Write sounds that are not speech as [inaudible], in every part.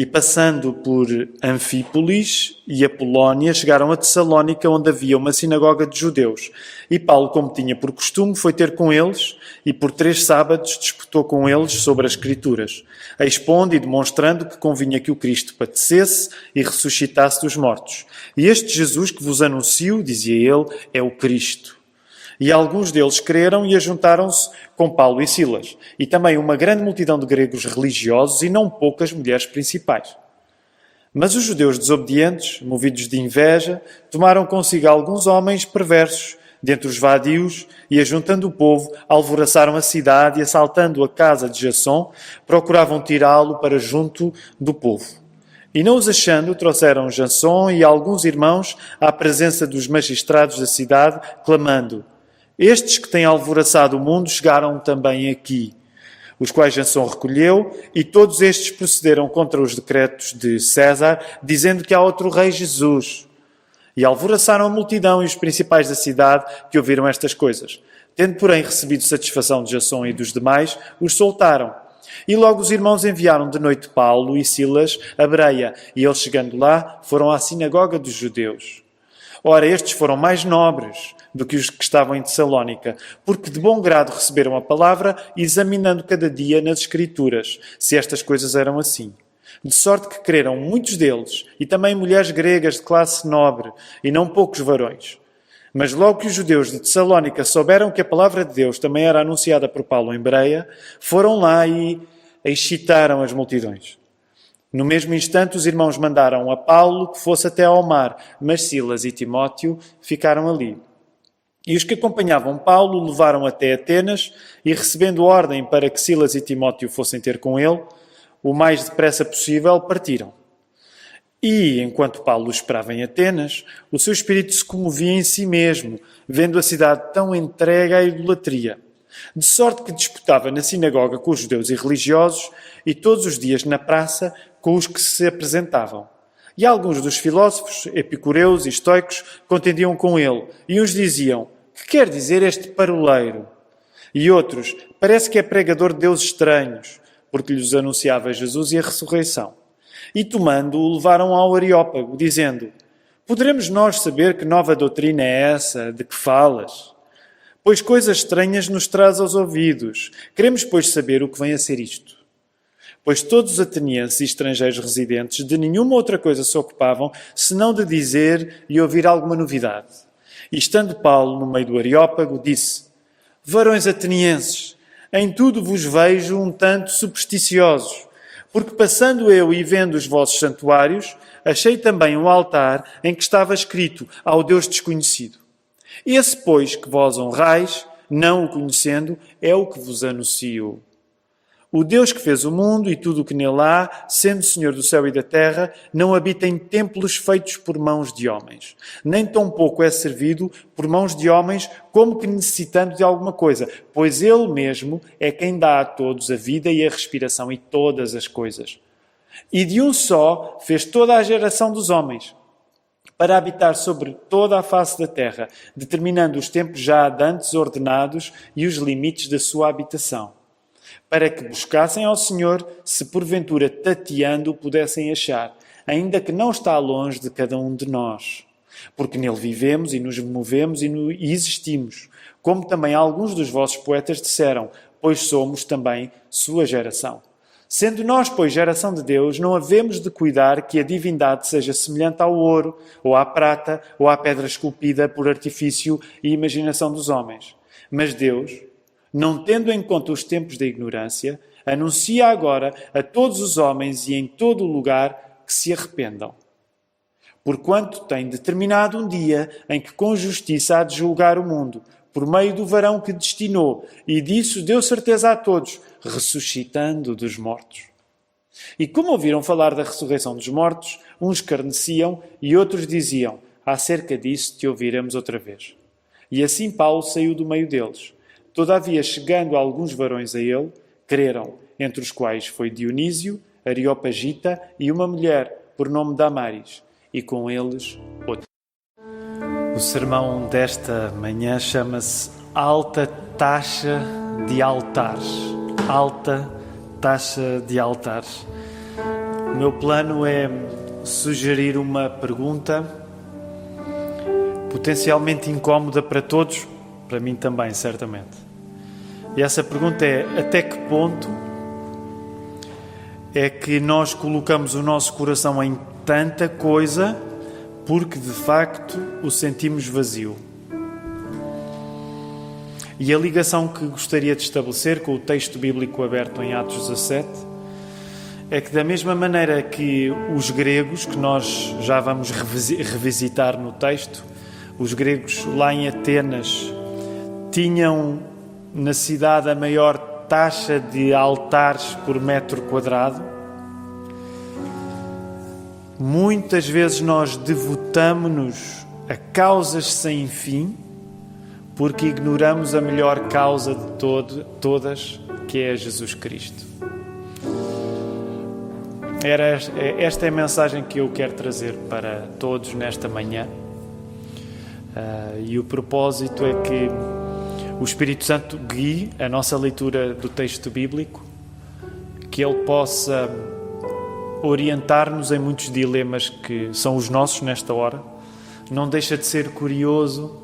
E passando por Anfípolis e Apolónia, chegaram a Tessalónica, onde havia uma sinagoga de judeus. E Paulo, como tinha por costume, foi ter com eles e por três sábados disputou com eles sobre as Escrituras, expondo e demonstrando que convinha que o Cristo padecesse e ressuscitasse dos mortos. E este Jesus que vos anuncio, dizia ele, é o Cristo. E alguns deles creram e ajuntaram-se com Paulo e Silas, e também uma grande multidão de gregos religiosos e não poucas mulheres principais. Mas os judeus desobedientes, movidos de inveja, tomaram consigo alguns homens perversos dentre os vadios e, ajuntando o povo, alvoraçaram a cidade e, assaltando a casa de Jasson, procuravam tirá-lo para junto do povo. E não os achando, trouxeram Jasson e alguns irmãos à presença dos magistrados da cidade, clamando: estes que têm alvoraçado o mundo chegaram também aqui, os quais Jansson recolheu, e todos estes procederam contra os decretos de César, dizendo que há outro rei Jesus. E alvoraçaram a multidão e os principais da cidade que ouviram estas coisas. Tendo, porém, recebido satisfação de Jasson e dos demais, os soltaram. E logo os irmãos enviaram de noite Paulo e Silas a Bereia, e eles, chegando lá, foram à sinagoga dos judeus. Ora, estes foram mais nobres do que os que estavam em Tessalónica, porque de bom grado receberam a palavra, examinando cada dia nas Escrituras, se estas coisas eram assim. De sorte que creram muitos deles, e também mulheres gregas de classe nobre, e não poucos varões. Mas logo que os judeus de Tessalónica souberam que a palavra de Deus também era anunciada por Paulo em Bereia, foram lá e excitaram as multidões. No mesmo instante, os irmãos mandaram a Paulo que fosse até ao mar, mas Silas e Timóteo ficaram ali. E os que acompanhavam Paulo levaram até Atenas e, recebendo ordem para que Silas e Timóteo fossem ter com ele, o mais depressa possível partiram. E, enquanto Paulo esperava em Atenas, o seu espírito se comovia em si mesmo, vendo a cidade tão entregue à idolatria. De sorte que disputava na sinagoga com os judeus e religiosos e todos os dias na praça com os que se apresentavam. E alguns dos filósofos, epicureus e estoicos, contendiam com ele, e uns diziam: Que quer dizer este paroleiro? E outros: Parece que é pregador de deuses estranhos, porque lhes anunciava Jesus e a ressurreição. E tomando-o, levaram ao Areópago, dizendo: Poderemos nós saber que nova doutrina é essa de que falas? Pois coisas estranhas nos traz aos ouvidos. Queremos, pois, saber o que vem a ser isto pois todos os atenienses e estrangeiros residentes de nenhuma outra coisa se ocupavam, senão de dizer e ouvir alguma novidade. E estando Paulo no meio do Areópago, disse: Varões atenienses, em tudo vos vejo um tanto supersticiosos, porque passando eu e vendo os vossos santuários, achei também um altar em que estava escrito ao Deus desconhecido. Esse, pois, que vós honrais, não o conhecendo, é o que vos anuncio. O Deus que fez o mundo e tudo o que nele há, sendo Senhor do céu e da terra, não habita em templos feitos por mãos de homens. Nem tampouco é servido por mãos de homens como que necessitando de alguma coisa, pois ele mesmo é quem dá a todos a vida e a respiração e todas as coisas. E de um só fez toda a geração dos homens para habitar sobre toda a face da terra, determinando os tempos já dantes ordenados e os limites da sua habitação para que buscassem ao Senhor, se porventura tateando pudessem achar, ainda que não está longe de cada um de nós. Porque nele vivemos e nos movemos e, no, e existimos, como também alguns dos vossos poetas disseram, pois somos também sua geração. Sendo nós, pois, geração de Deus, não havemos de cuidar que a divindade seja semelhante ao ouro, ou à prata, ou à pedra esculpida por artifício e imaginação dos homens. Mas Deus, não tendo em conta os tempos da ignorância, anuncia agora a todos os homens e em todo o lugar que se arrependam. Porquanto tem determinado um dia em que com justiça há de julgar o mundo, por meio do varão que destinou, e disso deu certeza a todos, ressuscitando dos mortos. E como ouviram falar da ressurreição dos mortos, uns carneciam e outros diziam: Acerca disso te ouviremos outra vez. E assim Paulo saiu do meio deles Todavia, chegando alguns varões a ele, creram, entre os quais foi Dionísio, Areopagita e uma mulher por nome Damaris, e com eles outro. O sermão desta manhã chama-se Alta Taxa de Altares. Alta Taxa de Altares. O meu plano é sugerir uma pergunta potencialmente incómoda para todos, para mim também, certamente. E essa pergunta é: até que ponto é que nós colocamos o nosso coração em tanta coisa porque de facto o sentimos vazio? E a ligação que gostaria de estabelecer com o texto bíblico aberto em Atos 17 é que, da mesma maneira que os gregos, que nós já vamos revisitar no texto, os gregos lá em Atenas tinham na cidade a maior taxa de altares por metro quadrado. Muitas vezes nós devotamos-nos a causas sem fim porque ignoramos a melhor causa de todo, todas, que é Jesus Cristo. Era, esta é a mensagem que eu quero trazer para todos nesta manhã. Uh, e o propósito é que o Espírito Santo guie a nossa leitura do texto bíblico, que ele possa orientar-nos em muitos dilemas que são os nossos nesta hora. Não deixa de ser curioso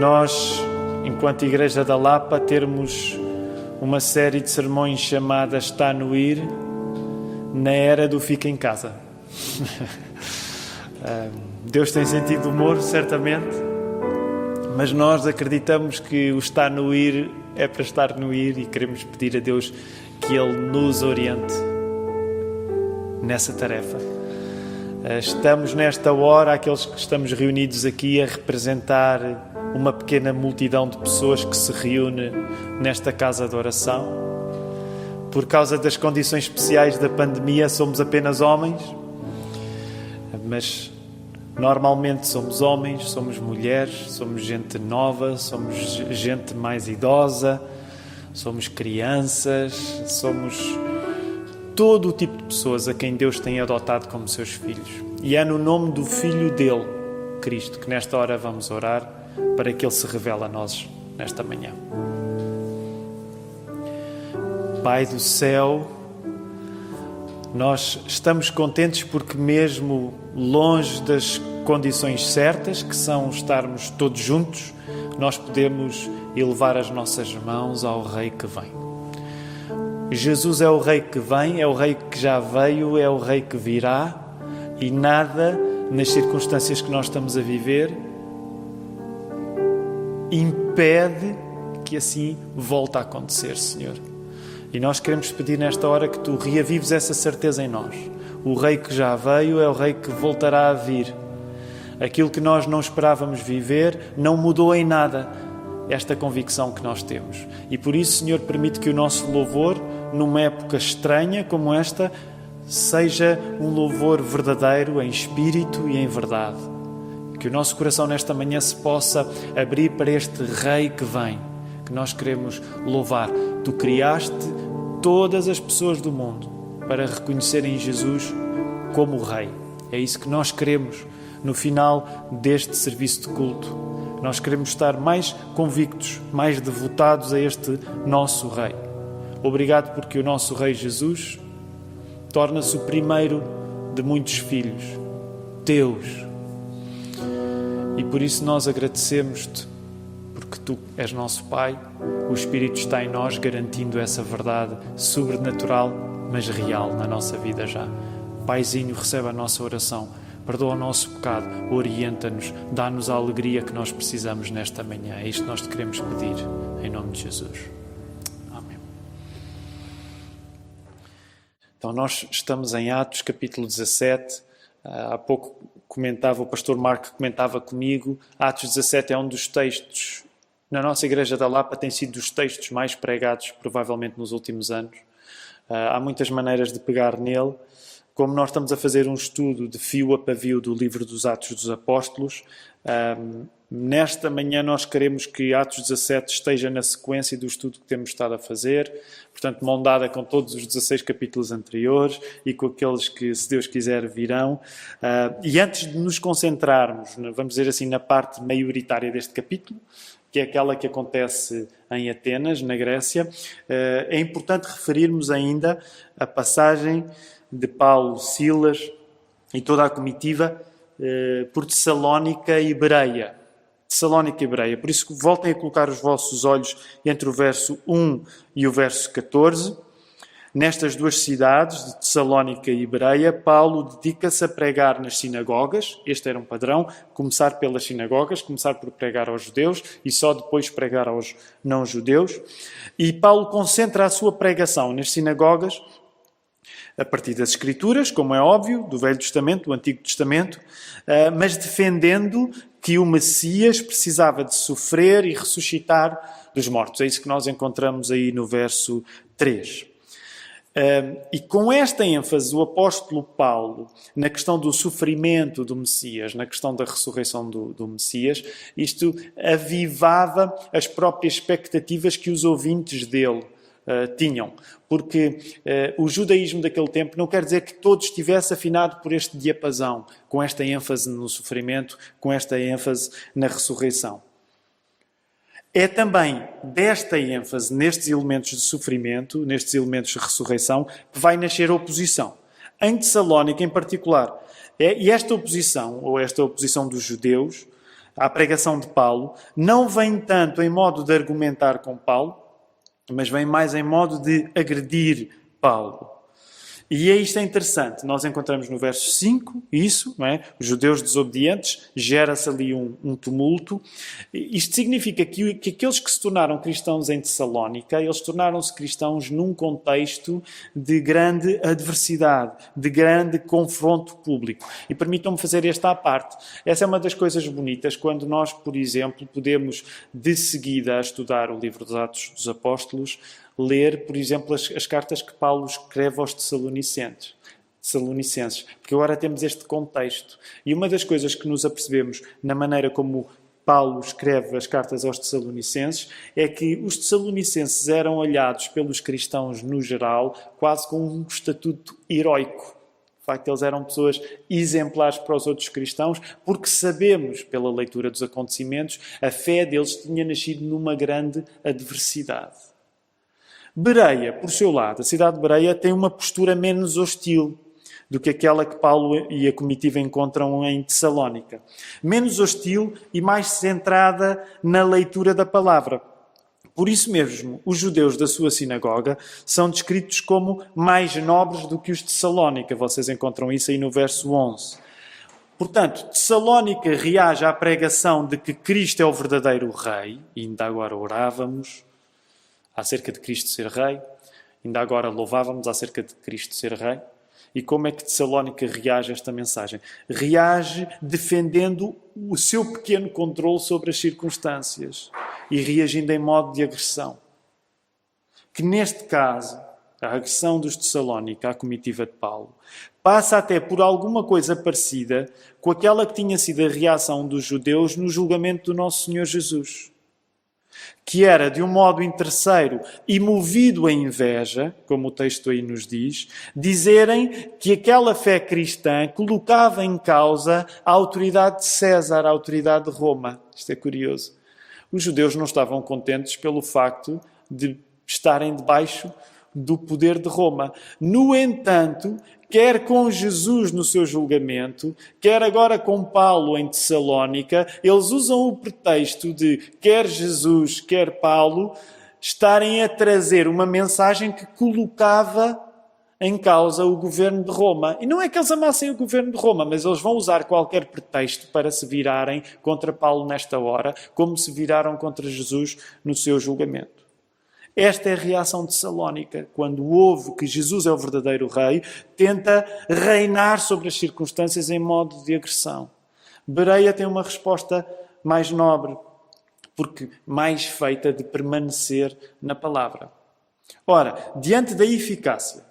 nós, enquanto Igreja da Lapa, termos uma série de sermões chamada Está no Ir, na era do Fica em Casa. [laughs] Deus tem sentido humor, certamente, mas nós acreditamos que o Está no Ir é para estar no Ir e queremos pedir a Deus que Ele nos oriente nessa tarefa. Ah, estamos nesta hora, aqueles que estamos reunidos aqui, a representar uma pequena multidão de pessoas que se reúne nesta casa de oração. Por causa das condições especiais da pandemia, somos apenas homens, mas normalmente somos homens, somos mulheres, somos gente nova, somos gente mais idosa, somos crianças, somos todo o tipo de pessoas a quem Deus tem adotado como seus filhos. E é no nome do Filho dele, Cristo, que nesta hora vamos orar para que Ele se revele a nós nesta manhã. Pai do céu, nós estamos contentes porque, mesmo longe das condições certas, que são estarmos todos juntos, nós podemos elevar as nossas mãos ao Rei que vem. Jesus é o Rei que vem, é o Rei que já veio, é o Rei que virá, e nada nas circunstâncias que nós estamos a viver impede que assim volte a acontecer, Senhor. E nós queremos pedir nesta hora que tu reavives essa certeza em nós. O Rei que já veio é o Rei que voltará a vir. Aquilo que nós não esperávamos viver não mudou em nada esta convicção que nós temos. E por isso, Senhor, permite que o nosso louvor, numa época estranha como esta, seja um louvor verdadeiro em espírito e em verdade que o nosso coração nesta manhã se possa abrir para este Rei que vem, que nós queremos louvar. Tu criaste todas as pessoas do mundo para reconhecerem Jesus como o Rei. É isso que nós queremos no final deste serviço de culto. Nós queremos estar mais convictos, mais devotados a este nosso Rei. Obrigado porque o nosso Rei Jesus torna-se o primeiro de muitos filhos, teus e por isso nós agradecemos-te, tu és nosso Pai, o Espírito está em nós, garantindo essa verdade sobrenatural, mas real na nossa vida já. Paizinho, recebe a nossa oração, perdoa o nosso pecado, orienta-nos, dá-nos a alegria que nós precisamos nesta manhã. É isto que nós te queremos pedir, em nome de Jesus. Amém. Então, nós estamos em Atos, capítulo 17. Ah, há pouco comentava, o pastor Marco comentava comigo, Atos 17 é um dos textos, na nossa Igreja da Lapa tem sido dos textos mais pregados, provavelmente nos últimos anos. Uh, há muitas maneiras de pegar nele. Como nós estamos a fazer um estudo de fio a pavio do livro dos Atos dos Apóstolos, um, Nesta manhã nós queremos que Atos 17 esteja na sequência do estudo que temos estado a fazer, portanto, mão dada com todos os 16 capítulos anteriores e com aqueles que, se Deus quiser, virão. Uh, e antes de nos concentrarmos, vamos dizer assim, na parte maioritária deste capítulo, que é aquela que acontece em Atenas, na Grécia, uh, é importante referirmos ainda a passagem de Paulo, Silas e toda a comitiva eh, por Tessalónica e Bereia. Tessalónica e Bereia. Por isso, voltem a colocar os vossos olhos entre o verso 1 e o verso 14. Nestas duas cidades, de Tessalónica e Bereia, Paulo dedica-se a pregar nas sinagogas. Este era um padrão: começar pelas sinagogas, começar por pregar aos judeus e só depois pregar aos não-judeus. E Paulo concentra a sua pregação nas sinagogas a partir das Escrituras, como é óbvio, do Velho Testamento, do Antigo Testamento, eh, mas defendendo que o Messias precisava de sofrer e ressuscitar dos mortos. É isso que nós encontramos aí no verso 3. E com esta ênfase, o apóstolo Paulo, na questão do sofrimento do Messias, na questão da ressurreição do, do, Messias, isto avivava as próprias expectativas que os ouvintes dele uh, tinham. Porque uh, o judaísmo daquele tempo não quer dizer que todo estivesse afinado por este diapasão, com esta ênfase no sofrimento, com esta ênfase na ressurreição. É também desta ênfase nestes elementos de sofrimento, nestes elementos de ressurreição, que vai nascer a oposição. Em Tessalónica, em particular. É, e esta oposição, ou esta oposição dos judeus à pregação de Paulo, não vem tanto em modo de argumentar com Paulo, mas vem mais em modo de agredir Paulo. E é isto é interessante. Nós encontramos no verso 5 isso, não é? Os judeus desobedientes, gera-se ali um, um, tumulto. Isto significa que, que aqueles que se tornaram cristãos em Tessalónica, eles tornaram-se cristãos num contexto de grande adversidade, de grande confronto público. E permitam-me fazer esta à parte. Essa é uma das coisas bonitas quando nós, por exemplo, podemos de seguida estudar o livro dos Atos dos Apóstolos, ler, por exemplo, as, as cartas que Paulo escreve aos Tessalonicenses. Tessalonicenses, porque agora temos este contexto. E uma das coisas que nos apercebemos na maneira como Paulo escreve as cartas aos Tessalonicenses é que os Tessalonicenses eram olhados pelos cristãos no geral quase com um estatuto heroico. De facto, eles eram pessoas exemplares para os outros cristãos, porque sabemos, pela leitura dos acontecimentos, a fé deles tinha nascido numa grande adversidade. Bereia, por seu lado, a cidade de Bereia tem uma postura menos hostil do que aquela que Paulo e a comitiva encontram em Tessalónica. Menos hostil e mais centrada na leitura da palavra. Por isso mesmo, os judeus da sua sinagoga são descritos como mais nobres do que os de Tessalónica. Vocês encontram isso aí no verso 11. Portanto, Tessalónica reage à pregação de que Cristo é o verdadeiro Rei, e ainda agora orávamos acerca de Cristo ser Rei. Ainda agora louvávamos acerca de Cristo ser Rei. E como é que Tessalónica reage a esta mensagem? Reage defendendo o seu pequeno controle sobre as circunstâncias e reagindo em modo de agressão. Que neste caso, a agressão dos Tessalónica à comitiva de Paulo passa até por alguma coisa parecida com aquela que tinha sido a reação dos judeus no julgamento do nosso Senhor Jesus que era de um modo interesseiro e movido a inveja, como o texto aí nos diz, dizerem que aquela fé cristã colocava em causa a autoridade de César, a autoridade de Roma. Isto é curioso. Os judeus não estavam contentes pelo facto de estarem debaixo do poder de Roma. No entanto, quer com Jesus no seu julgamento, quer agora com Paulo em Tessalónica, eles usam o pretexto de quer Jesus, quer Paulo, estarem a trazer uma mensagem que colocava em causa o governo de Roma. E não é que eles amassem o governo de Roma, mas eles vão usar qualquer pretexto para se virarem contra Paulo nesta hora, como se viraram contra Jesus no seu julgamento. Esta é a reação de Salónica, quando ouve que Jesus é o verdadeiro rei, tenta reinar sobre as circunstâncias em modo de agressão. Bereia tem uma resposta mais nobre, porque mais feita de permanecer na palavra. Ora, diante da eficácia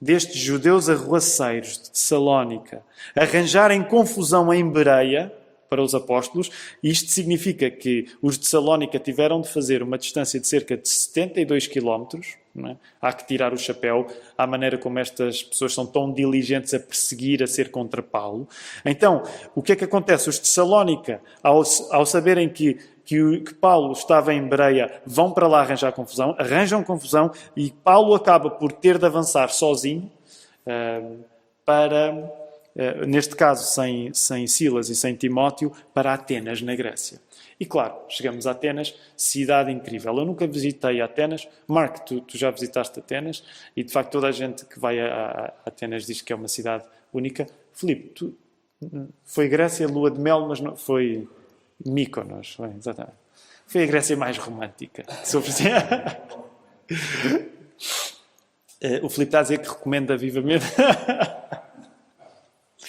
destes judeus arruaceiros de Salónica arranjarem confusão em Bereia, para os apóstolos. Isto significa que os de Salónica tiveram de fazer uma distância de cerca de 72 quilómetros. É? Há que tirar o chapéu à maneira como estas pessoas são tão diligentes a perseguir, a ser contra Paulo. Então, o que é que acontece? Os de Salónica, ao, ao saberem que, que, Paulo estava em Bereia, vão para lá arranjar confusão, arranjam confusão e Paulo acaba por ter de avançar sozinho para, neste caso, sem, sem Silas e sem Timóteo, para Atenas, na Grécia. E claro, chegamos a Atenas, cidade incrível. Eu nunca visitei Atenas. Mark, tu, tu já visitaste Atenas e de facto toda a gente que vai a, a Atenas diz que é uma cidade única. Filipe, tu, foi Grécia, lua de mel, mas não, foi Mykonos. Foi, exatamente. Foi a Grécia mais romântica. [laughs] [laughs] Eh, o Filipe está a dizer que recomenda vivamente. [laughs]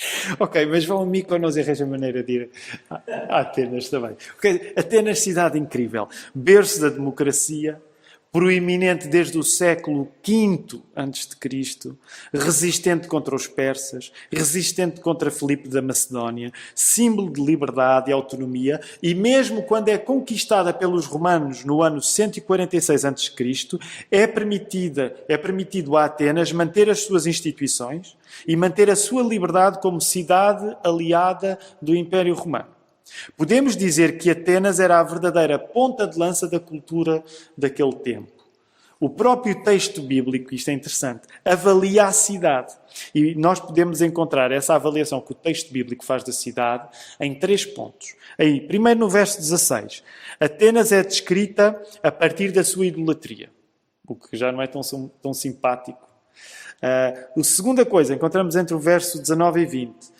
[laughs] ok, mas vão a Mykonos e arranjam maneira de ir a Atenas também. Okay. Atenas, cidade incrível. Berço da democracia, proeminente desde o século V a.C., resistente contra os persas, resistente contra Filipe da Macedónia, símbolo de liberdade e autonomia, e mesmo quando é conquistada pelos romanos no ano 146 a.C., é permitida, é permitido a Atenas manter as suas instituições e manter a sua liberdade como cidade aliada do Império Romano. Podemos dizer que Atenas era a verdadeira ponta de lança da cultura daquele tempo. O próprio texto bíblico, isto é interessante, avalia a cidade. E nós podemos encontrar essa avaliação que o texto bíblico faz da cidade em três pontos. Aí, primeiro no verso 16. Atenas é descrita a partir da sua idolatria, o que já não é tão, tão simpático. Uh, a segunda coisa, encontramos entre o verso 19 e 20.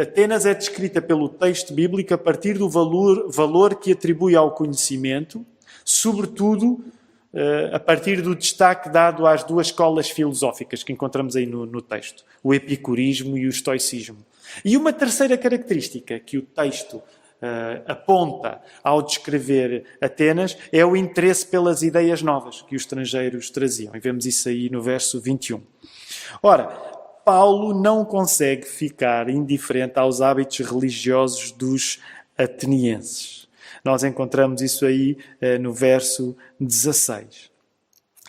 Atenas é descrita pelo texto bíblico a partir do valor, valor que atribui ao conhecimento, sobretudo eh, a partir do destaque dado às duas escolas filosóficas que encontramos aí no, no, texto, o epicurismo e o estoicismo. E uma terceira característica que o texto uh, aponta ao descrever Atenas é o interesse pelas ideias novas que os estrangeiros traziam. E vemos isso aí no verso 21. Ora, Paulo não consegue ficar indiferente aos hábitos religiosos dos atenienses. Nós encontramos isso aí eh, no verso 16.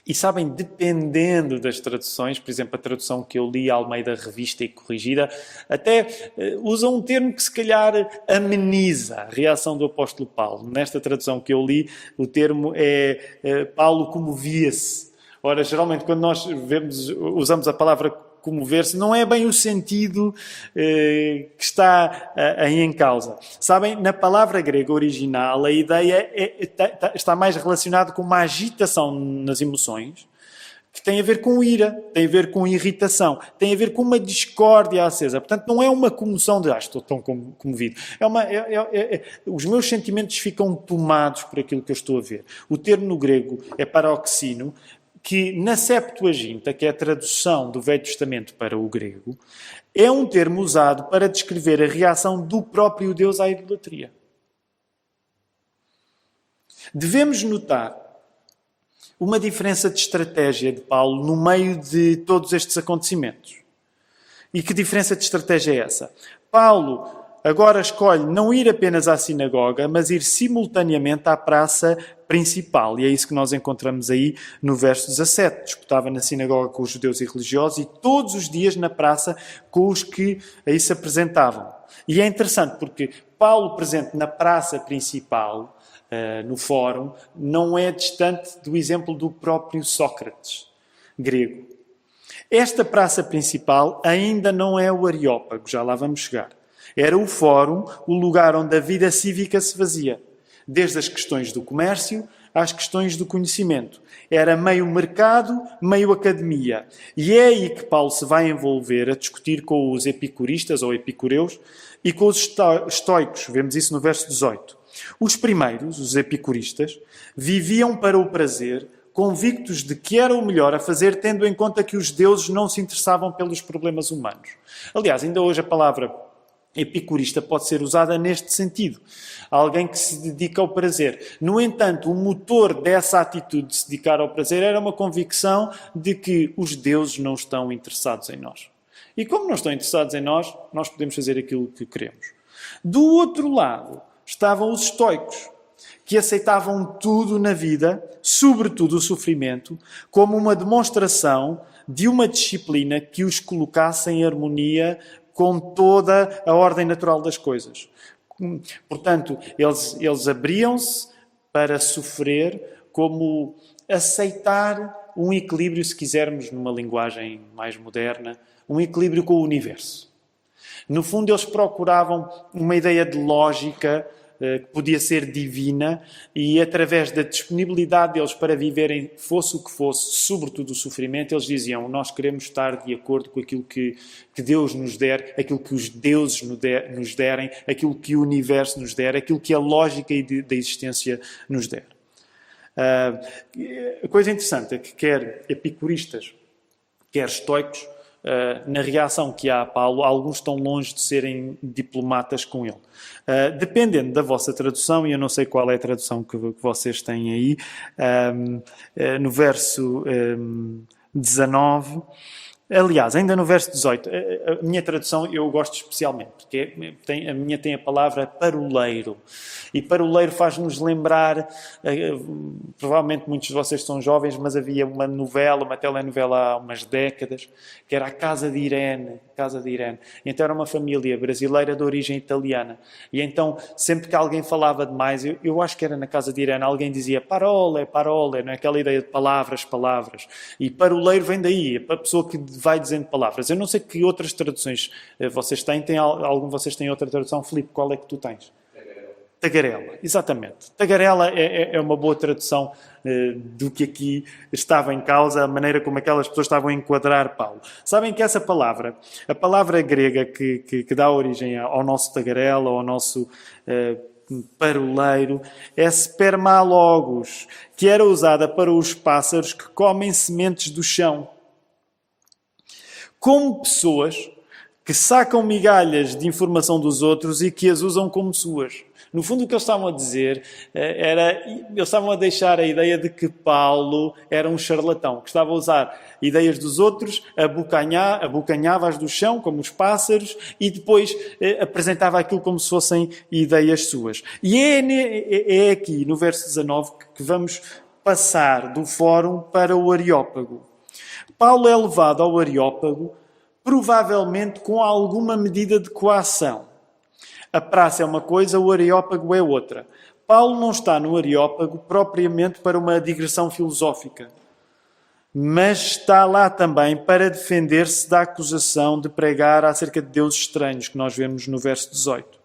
E sabem, dependendo das traduções, por exemplo, a tradução que eu li, Almeida Revista e Corrigida, até uh, usa um termo que se calhar ameniza a reação do apóstolo Paulo. Nesta tradução que eu li, o termo é uh, Paulo comovia-se. Ora, geralmente quando nós vemos, usamos a palavra comover-se, não é bem o sentido eh, que está eh, aí em causa. Sabem, na palavra grega original, a ideia é, é, tá, está mais relacionada com uma agitação nas emoções, que tem a ver com ira, tem a ver com irritação, tem a ver com uma discórdia acesa. Portanto, não é uma comoção de, ah, estou tão comovido. É uma, é, é, é, é, os meus sentimentos ficam tomados por aquilo que eu estou a ver. O termo no grego é paroxino, que na Septuaginta, que é a tradução do Velho Testamento para o grego, é um termo usado para descrever a reação do próprio Deus à idolatria. Devemos notar uma diferença de estratégia de Paulo no meio de todos estes acontecimentos. E que diferença de estratégia é essa? Paulo agora escolhe não ir apenas à sinagoga, mas ir simultaneamente à praça principal. E é isso que nós encontramos aí no verso 17. Disputava na sinagoga com os judeus e religiosos e todos os dias na praça com os que aí se apresentavam. E é interessante porque Paulo presente na praça principal, uh, no fórum, não é distante do exemplo do próprio Sócrates, grego. Esta praça principal ainda não é o Areópago, já lá vamos chegar. Era o fórum, o lugar onde a vida cívica se fazia, desde as questões do comércio às questões do conhecimento. Era meio mercado, meio academia. E é aí que Paulo se vai envolver a discutir com os epicuristas ou epicureus e com os estoicos. Vemos isso no verso 18. Os primeiros, os epicuristas, viviam para o prazer, convictos de que era o melhor a fazer, tendo em conta que os deuses não se interessavam pelos problemas humanos. Aliás, ainda hoje a palavra epicurista pode ser usada neste sentido. Alguém que se dedica ao prazer. No entanto, o motor dessa atitude de se dedicar ao prazer era uma convicção de que os deuses não estão interessados em nós. E como não estão interessados em nós, nós podemos fazer aquilo que queremos. Do outro lado, estavam os estoicos, que aceitavam tudo na vida, sobretudo o sofrimento, como uma demonstração de uma disciplina que os colocasse em harmonia com toda a ordem natural das coisas. Portanto, eles, eles abriam-se para sofrer como aceitar um equilíbrio, se quisermos, numa linguagem mais moderna, um equilíbrio com o universo. No fundo, eles procuravam uma ideia de lógica que podia ser divina e através da disponibilidade deles para viverem, fosse o que fosse, sobretudo o sofrimento, eles diziam: Nós queremos estar de acordo com aquilo que, que Deus nos der, aquilo que os deuses nos derem, aquilo que o universo nos der, aquilo que a lógica da existência nos der. Uh, a coisa interessante é que quer epicuristas, quer estoicos, Uh, na reação que há a Paulo, alguns estão longe de serem diplomatas com ele. Uh, dependendo da vossa tradução, e eu não sei qual é a tradução que, que vocês têm aí, um, uh, no verso um, 19. Aliás, ainda no verso 18, a minha tradução eu gosto especialmente, porque tem, a minha tem a palavra paroleiro. E paroleiro faz-nos lembrar, eh, provavelmente muitos de vocês são jovens, mas havia uma novela, uma telenovela há umas décadas, que era a Casa de Irene. Casa de Irene. Então era uma família brasileira de origem italiana. E então, sempre que alguém falava demais, eu, eu acho que era na Casa de Irene, alguém dizia parole, parole, não é aquela ideia de palavras, palavras. E paroleiro vem daí, a pessoa que vai dizendo palavras. Eu não sei que outras traduções eh, vocês têm. Tem algum vocês tem outra tradução? Filipe, qual é que tu tens? Tagarela, exatamente. Tagarela é, é, é uma boa tradução uh, do que aqui estava em causa, a maneira como aquelas pessoas estavam a enquadrar Paulo. Sabem que essa palavra, a palavra grega que, que, que dá origem ao nosso tagarela, ao nosso uh, paroleiro, é spermalogos, que era usada para os pássaros que comem sementes do chão como pessoas que sacam migalhas de informação dos outros e que as usam como suas. No fundo, o que eles estavam a dizer eh, era. Eles estavam a deixar a ideia de que Paulo era um charlatão, que estava a usar ideias dos outros, abocanhava, abocanhava-as do chão, como os pássaros, e depois eh, apresentava aquilo como se fossem ideias suas. E é, é, é aqui, no verso 19, que vamos passar do fórum para o Areópago. Paulo é levado ao Areópago, provavelmente com alguma medida de coação. A praça é uma coisa, o Areópago é outra. Paulo não está no Areópago propriamente para uma digressão filosófica, mas está lá também para defender-se da acusação de pregar acerca de deuses estranhos, que nós vemos no verso 18.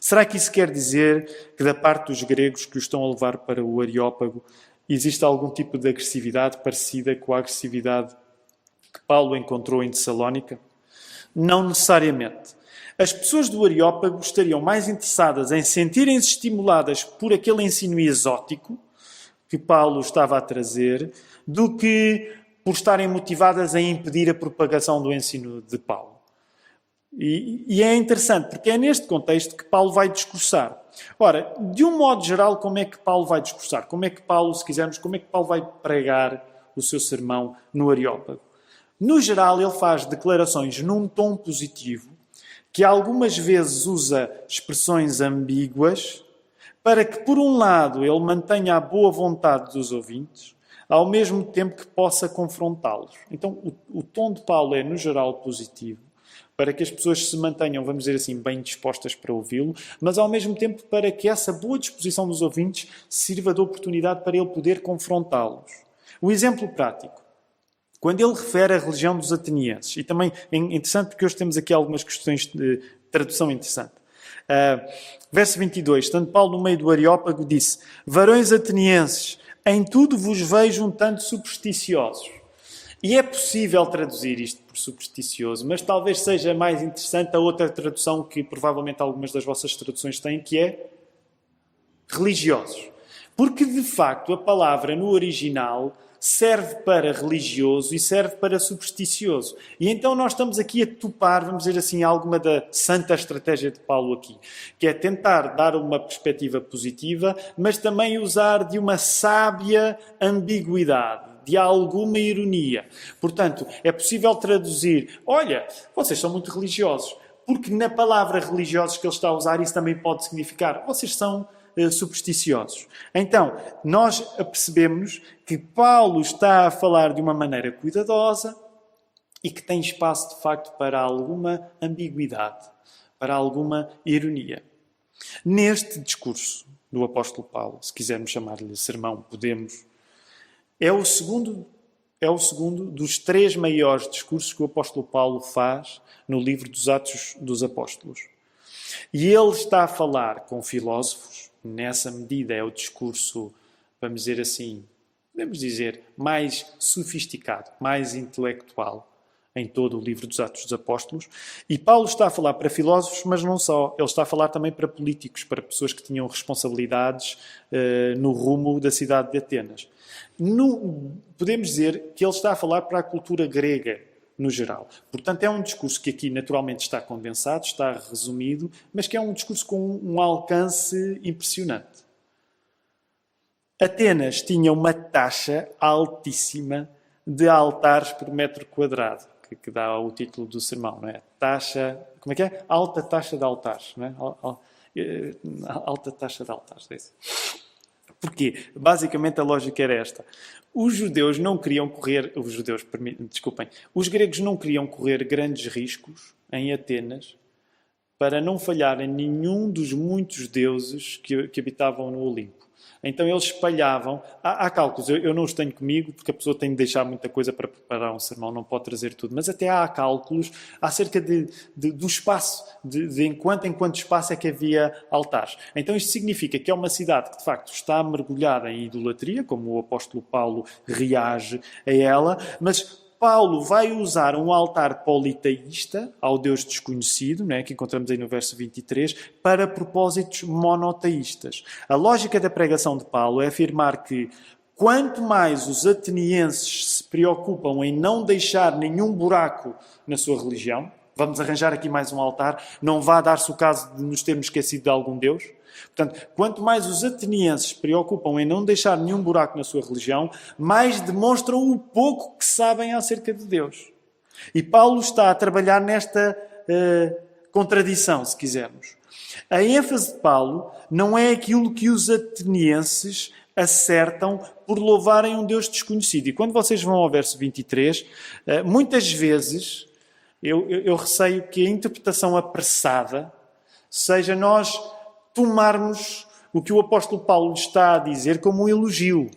Será que isso quer dizer que, da parte dos gregos que o estão a levar para o Areópago, existe algum tipo de agressividade parecida com a agressividade que Paulo encontrou em Tessalónica? Não necessariamente. As pessoas do Areópago estariam mais interessadas em sentirem-se estimuladas por aquele ensino exótico que Paulo estava a trazer do que por estarem motivadas em impedir a propagação do ensino de Paulo. E, e, é interessante, porque é neste contexto que Paulo vai discursar. Ora, de um modo geral, como é que Paulo vai discursar? Como é que Paulo, se quisermos, como é que Paulo vai pregar o seu sermão no Areópago? No geral, ele faz declarações num tom positivo, que algumas vezes usa expressões ambíguas, para que, por um lado, ele mantenha a boa vontade dos ouvintes, ao mesmo tempo que possa confrontá-los. Então, o, o, tom de Paulo é, no geral, positivo, para que as pessoas se mantenham, vamos dizer assim, bem dispostas para ouvi-lo, mas ao mesmo tempo para que essa boa disposição dos ouvintes sirva de oportunidade para ele poder confrontá-los. O exemplo prático. Quando ele refere a religião dos atenienses, e também é interessante porque hoje temos aqui algumas questões de tradução interessante. Uh, verso 22, estando Paulo no meio do Areópago, disse: Varões atenienses, em tudo vos vejo um tanto supersticiosos. E é possível traduzir isto por supersticioso, mas talvez seja mais interessante a outra tradução que provavelmente algumas das vossas traduções têm, que é religiosos. Porque de facto a palavra no original serve para religioso e serve para supersticioso. E então nós estamos aqui a topar, vamos dizer assim, alguma da santa estratégia de Paulo aqui, que é tentar dar uma perspectiva positiva, mas também usar de uma sábia ambiguidade de alguma ironia. Portanto, é possível traduzir: olha, vocês são muito religiosos, porque na palavra religiosos que ele está a usar, isso também pode significar: vocês são eh, supersticiosos. Então, nós percebemos que Paulo está a falar de uma maneira cuidadosa e que tem espaço de facto para alguma ambiguidade, para alguma ironia. Neste discurso do apóstolo Paulo, se quisermos chamar-lhe sermão, podemos, é o segundo é o segundo dos três maiores discursos que o apóstolo Paulo faz no livro dos Atos dos Apóstolos. E ele está a falar com filósofos, nessa medida é o discurso, vamos dizer assim, podemos dizer, mais sofisticado, mais intelectual em todo o livro dos Atos dos Apóstolos. E Paulo está a falar para filósofos, mas não só. Ele está a falar também para políticos, para pessoas que tinham responsabilidades uh, no rumo da cidade de Atenas. No, podemos dizer que ele está a falar para a cultura grega, no geral. Portanto, é um discurso que aqui naturalmente está condensado, está resumido, mas que é um discurso com um alcance impressionante. Atenas tinha uma taxa altíssima de altares por metro quadrado que, que, dá o título do sermão, não é? Taxa, como é que é? Alta taxa de altares, não é? Eh, alta taxa de altares, é isso. Porquê? Basicamente a lógica era esta. Os judeus não queriam correr, os judeus, desculpem, os gregos não queriam correr grandes riscos em Atenas para não falhar em nenhum dos muitos deuses que, que habitavam no Olimpo. Então eles espalhavam. Há, há cálculos, eu, eu, não os tenho comigo, porque a pessoa tem de deixar muita coisa para preparar um sermão, não pode trazer tudo, mas até há cálculos acerca de, de do espaço, de, de enquanto em quanto espaço é que havia altares. Então isto significa que é uma cidade que de facto está mergulhada em idolatria, como o apóstolo Paulo reage a ela, mas Paulo vai usar um altar politeísta ao Deus desconhecido, né, que encontramos aí no verso 23, para propósitos monoteístas. A lógica da pregação de Paulo é afirmar que quanto mais os atenienses se preocupam em não deixar nenhum buraco na sua religião, vamos arranjar aqui mais um altar, não vá dar-se o caso de nos termos esquecido de algum Deus, Portanto, quanto mais os atenienses se preocupam em não deixar nenhum buraco na sua religião, mais demonstram o pouco que sabem acerca de Deus. E Paulo está a trabalhar nesta uh, contradição, se quisermos. A ênfase de Paulo não é aquilo que os atenienses acertam por louvarem um Deus desconhecido. E quando vocês vão ao verso 23, eh, muitas vezes eu, eu, eu receio que a interpretação apressada seja nós tomarmos o que o apóstolo Paulo está a dizer como um elogio.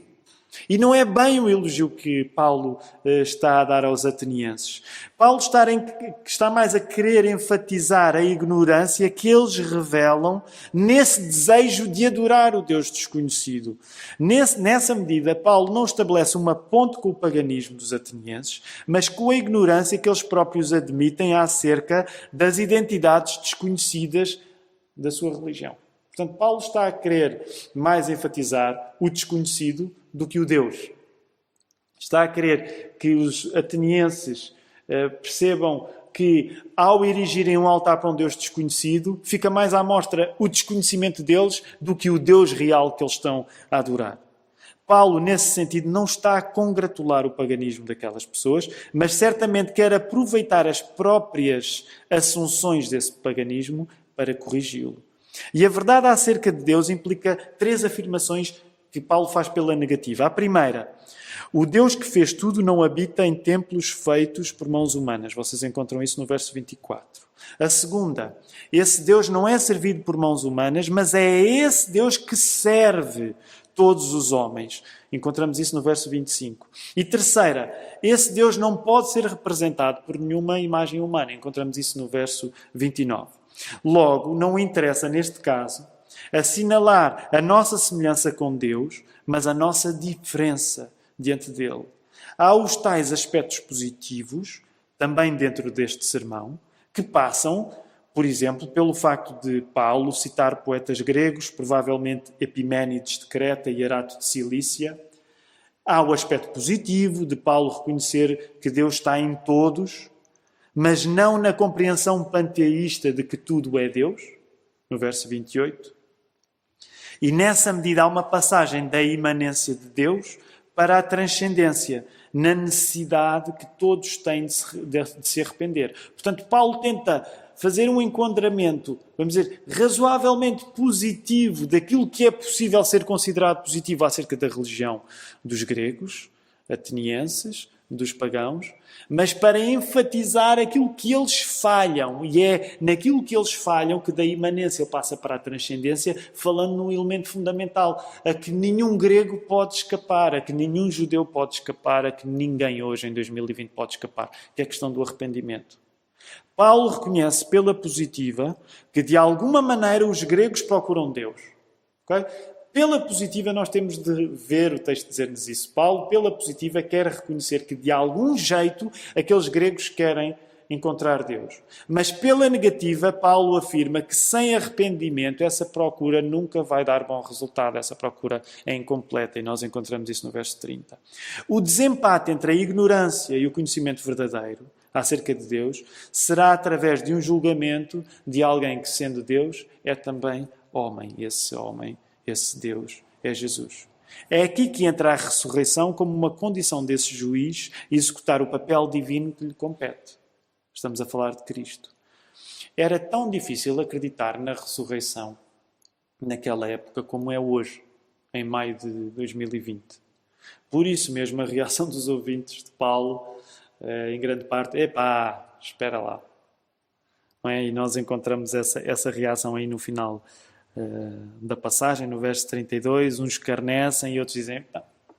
E não é bem o elogio que Paulo eh, está a dar aos atenienses. Paulo está, em, está, mais a querer enfatizar a ignorância que eles revelam nesse desejo de adorar o Deus desconhecido. Nesse, nessa medida, Paulo não estabelece uma ponte com o paganismo dos atenienses, mas com a ignorância que eles próprios admitem acerca das identidades desconhecidas da sua religião. Portanto, Paulo está a querer mais enfatizar o desconhecido do que o Deus. Está a querer que os atenienses uh, percebam que, ao erigirem um altar para um Deus desconhecido, fica mais à mostra o desconhecimento deles do que o Deus real que eles estão a adorar. Paulo, nesse sentido, não está a congratular o paganismo daquelas pessoas, mas certamente quer aproveitar as próprias assunções desse paganismo para corrigi-lo. E a verdade acerca de Deus implica três afirmações que Paulo faz pela negativa. A primeira, o Deus que fez tudo não habita em templos feitos por mãos humanas. Vocês encontram isso no verso 24. A segunda, esse Deus não é servido por mãos humanas, mas é esse Deus que serve todos os homens. Encontramos isso no verso 25. E terceira, esse Deus não pode ser representado por nenhuma imagem humana. Encontramos isso no verso 29. Logo, não interessa, neste caso, assinalar a nossa semelhança com Deus, mas a nossa diferença diante dele. Há os tais aspectos positivos, também dentro deste sermão, que passam, por exemplo, pelo facto de Paulo citar poetas gregos, provavelmente Epiménides de Creta e Erato de Cilícia. Há o aspecto positivo de Paulo reconhecer que Deus está em todos, mas não na compreensão panteísta de que tudo é Deus, no verso 28. E nessa medida há uma passagem da imanência de Deus para a transcendência, na necessidade que todos têm de se, de, de se arrepender. Portanto, Paulo tenta fazer um enquadramento, vamos dizer, razoavelmente positivo daquilo que é possível ser considerado positivo acerca da religião dos gregos, atenienses, dos pagãos, mas para enfatizar aquilo que eles falham. E é naquilo que eles falham que da imanência passa para a transcendência, falando num elemento fundamental, a que nenhum grego pode escapar, a que nenhum judeu pode escapar, a que ninguém hoje em 2020 pode escapar, que é a questão do arrependimento. Paulo reconhece pela positiva que de alguma maneira os gregos procuram Deus. Okay? Pela positiva, nós temos de ver o texto dizer-nos isso. Paulo, pela positiva, quer reconhecer que de algum jeito aqueles gregos querem encontrar Deus. Mas pela negativa, Paulo afirma que sem arrependimento essa procura nunca vai dar bom resultado. Essa procura é incompleta e nós encontramos isso no verso 30. O desempate entre a ignorância e o conhecimento verdadeiro acerca de Deus será através de um julgamento de alguém que, sendo Deus, é também homem. E esse homem esse Deus é Jesus. É aqui que entra a ressurreição como uma condição desse juiz executar o papel divino que lhe compete. Estamos a falar de Cristo. Era tão difícil acreditar na ressurreição naquela época como é hoje, em maio de 2020. Por isso mesmo, a reação dos ouvintes de Paulo, eh, em grande parte, é pá, espera lá. É? E nós encontramos essa, essa reação aí no final eh, da passagem, no verso 32, uns escarnecem e outros dizem: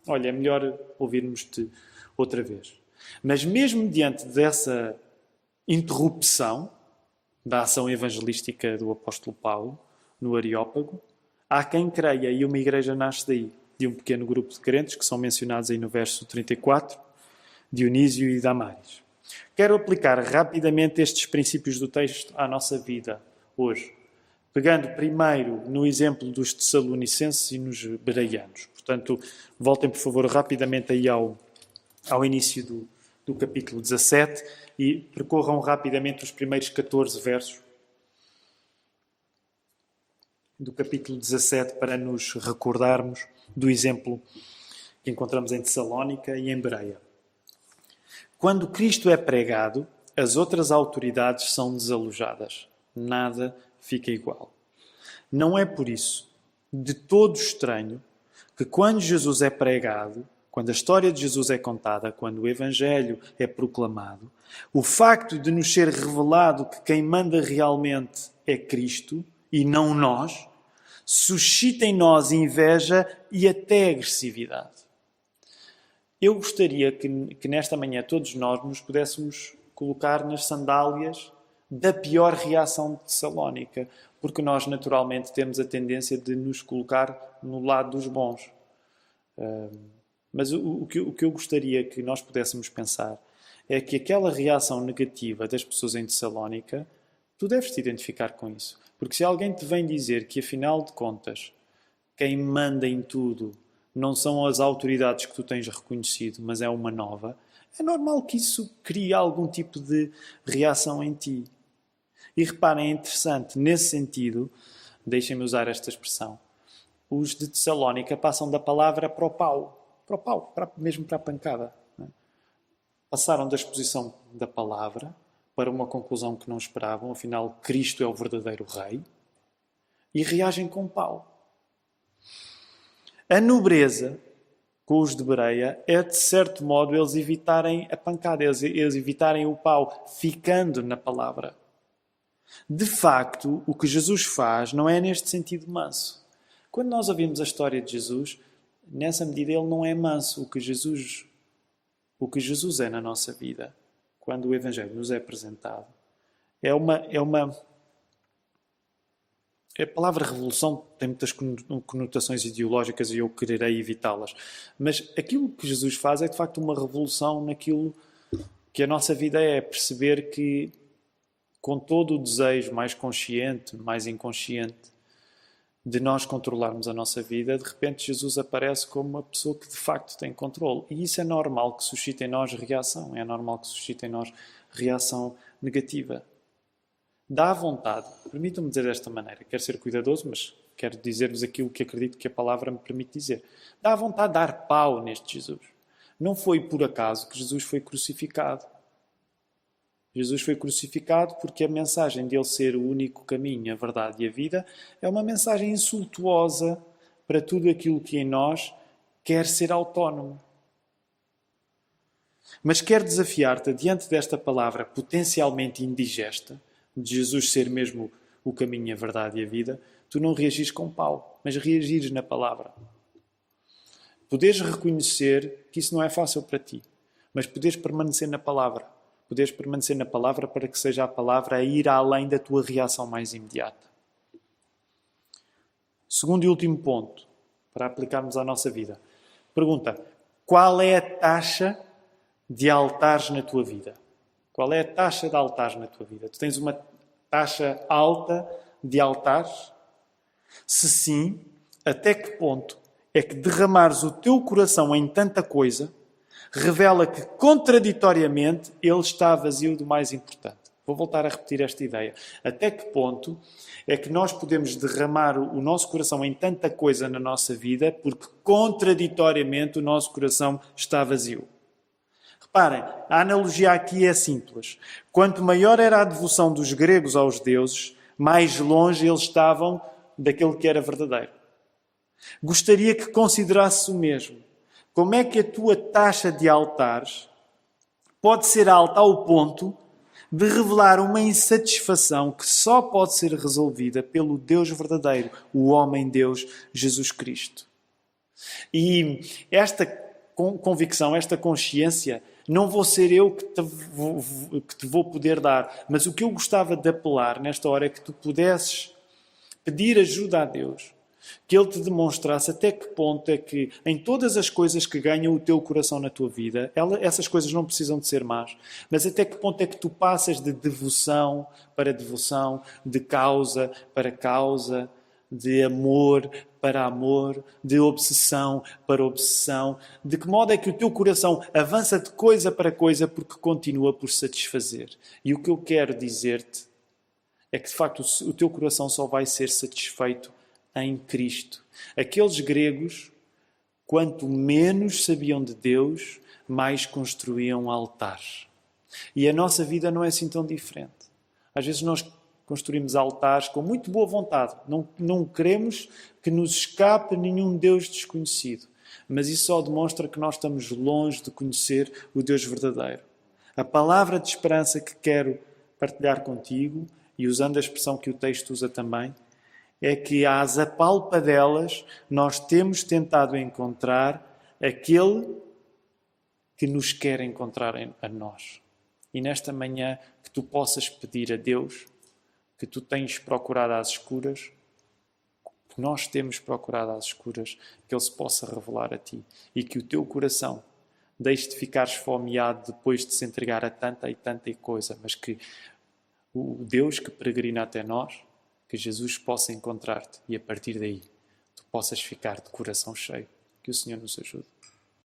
Olha, é melhor ouvirmos-te outra vez. Mas, mesmo diante dessa interrupção da ação evangelística do apóstolo Paulo no Areópago, há quem creia e uma igreja nasce daí, de um pequeno grupo de crentes que são mencionados aí no verso 34, Dionísio e Damares. Quero aplicar rapidamente estes princípios do texto à nossa vida hoje pegando primeiro no exemplo dos Tessalonicenses e nos Bereianos. Portanto, voltem, por favor, rapidamente aí ao, ao início do, do capítulo 17 e percorram rapidamente os primeiros 14 versos do capítulo 17 para nos recordarmos do exemplo que encontramos em Tessalónica e em Bereia. Quando Cristo é pregado, as outras autoridades são desalojadas. Nada fica igual. Não é por isso de todo estranho que quando Jesus é pregado, quando a história de Jesus é contada, quando o Evangelho é proclamado, o facto de nos ser revelado que quem manda realmente é Cristo e não nós, suscita em nós inveja e até agressividade. Eu gostaria que, que nesta manhã todos nós nos pudéssemos colocar nas sandálias da pior reação de Salónica, porque nós naturalmente temos a tendência de nos colocar no lado dos bons. Mas o, que, eu gostaria que nós pudéssemos pensar é que aquela reação negativa das pessoas em Tessalónica, tu deves te identificar com isso. Porque se alguém te vem dizer que, afinal de contas, quem manda em tudo não são as autoridades que tu tens reconhecido, mas é uma nova, é normal que isso crie algum tipo de reação em ti. E reparem, é interessante, nesse sentido, deixem-me usar esta expressão, os de Tessalónica passam da palavra para o pau, para o pau, para, mesmo para a pancada. É? Passaram da exposição da palavra para uma conclusão que não esperavam, afinal, Cristo é o verdadeiro Rei, e reagem com pau. A nobreza com os de Bereia é, de certo modo, eles evitarem a pancada, eles, eles evitarem o pau, ficando na palavra. De facto, o que Jesus faz não é neste sentido manso. Quando nós ouvimos a história de Jesus, nessa medida ele não é manso. O que Jesus, o que Jesus é na nossa vida, quando o Evangelho nos é apresentado, é uma, é uma a palavra revolução tem muitas conotações ideológicas e eu quererei evitá-las. Mas aquilo que Jesus faz é de facto uma revolução naquilo que a nossa vida é, perceber que com todo o desejo mais consciente, mais inconsciente, de nós controlarmos a nossa vida, de repente Jesus aparece como uma pessoa que de facto tem controle. E isso é normal que suscite em nós reação, é normal que suscite em nós reação negativa. Dá vontade, permitam-me dizer desta maneira, quero ser cuidadoso, mas quero dizer-vos aquilo que acredito que a palavra me permite dizer. Dá vontade de dar pau neste Jesus. Não foi por acaso que Jesus foi crucificado. Jesus foi crucificado porque a mensagem de ele ser o único caminho, a verdade e a vida é uma mensagem insultuosa para tudo aquilo que em nós quer ser autónomo. Mas quero desafiar-te, diante desta palavra potencialmente indigesta, de Jesus ser mesmo o caminho, a verdade e a vida, tu não reagires com pau, mas reagires na palavra. Poderes reconhecer que isso não é fácil para ti, mas poderes permanecer na palavra. Poderes permanecer na palavra para que seja a palavra a ir além da tua reação mais imediata. Segundo e último ponto, para aplicarmos à nossa vida. Pergunta: qual é a taxa de altares na tua vida? Qual é a taxa de altares na tua vida? Tu tens uma taxa alta de altares? Se sim, até que ponto é que derramares o teu coração em tanta coisa revela que, contraditoriamente, ele está vazio do mais importante? Vou voltar a repetir esta ideia. Até que ponto é que nós podemos derramar o nosso coração em tanta coisa na nossa vida porque, contraditoriamente, o nosso coração está vazio? Reparem, a analogia aqui é simples. Quanto maior era a devoção dos gregos aos deuses, mais longe eles estavam daquele que era verdadeiro. Gostaria que considerasses o mesmo. Como é que a tua taxa de altares pode ser alta ao ponto de revelar uma insatisfação que só pode ser resolvida pelo Deus verdadeiro, o homem-Deus Jesus Cristo? E esta convicção, esta consciência, não vou ser eu que te vou, que te vou poder dar, mas o que eu gostava de apelar nesta hora é que tu pudesses pedir ajuda a Deus, que Ele te demonstrasse até que ponto é que em todas as coisas que ganham o teu coração na tua vida, ela, essas coisas não precisam de ser más, mas até que ponto é que tu passas de devoção para devoção, de causa para causa, de amor para amor, de obsessão para obsessão, de que modo é que o teu coração avança de coisa para coisa porque continua por satisfazer. E o que eu quero dizer-te é que de facto o teu coração só vai ser satisfeito em Cristo. Aqueles gregos, quanto menos sabiam de Deus, mais construíam altares. E a nossa vida não é assim tão diferente. Às vezes nós construímos altares com muito boa vontade. Não, não queremos que nos escape nenhum Deus desconhecido. Mas isso só demonstra que nós estamos longe de conhecer o Deus verdadeiro. A palavra de esperança que quero partilhar contigo, e usando a expressão que o texto usa também, é que às apalpadelas nós temos tentado encontrar aquele que nos quer encontrar a nós. E nesta manhã que tu possas pedir a Deus que tu tens procurado às escuras, que nós temos procurado às escuras, que Ele se possa revelar a ti e que o teu coração deixe de ficar esfomeado depois de se entregar a tanta e tanta coisa, mas que o Deus que peregrina até nós, que Jesus possa encontrar-te e a partir daí tu possas ficar de coração cheio. Que o Senhor nos ajude.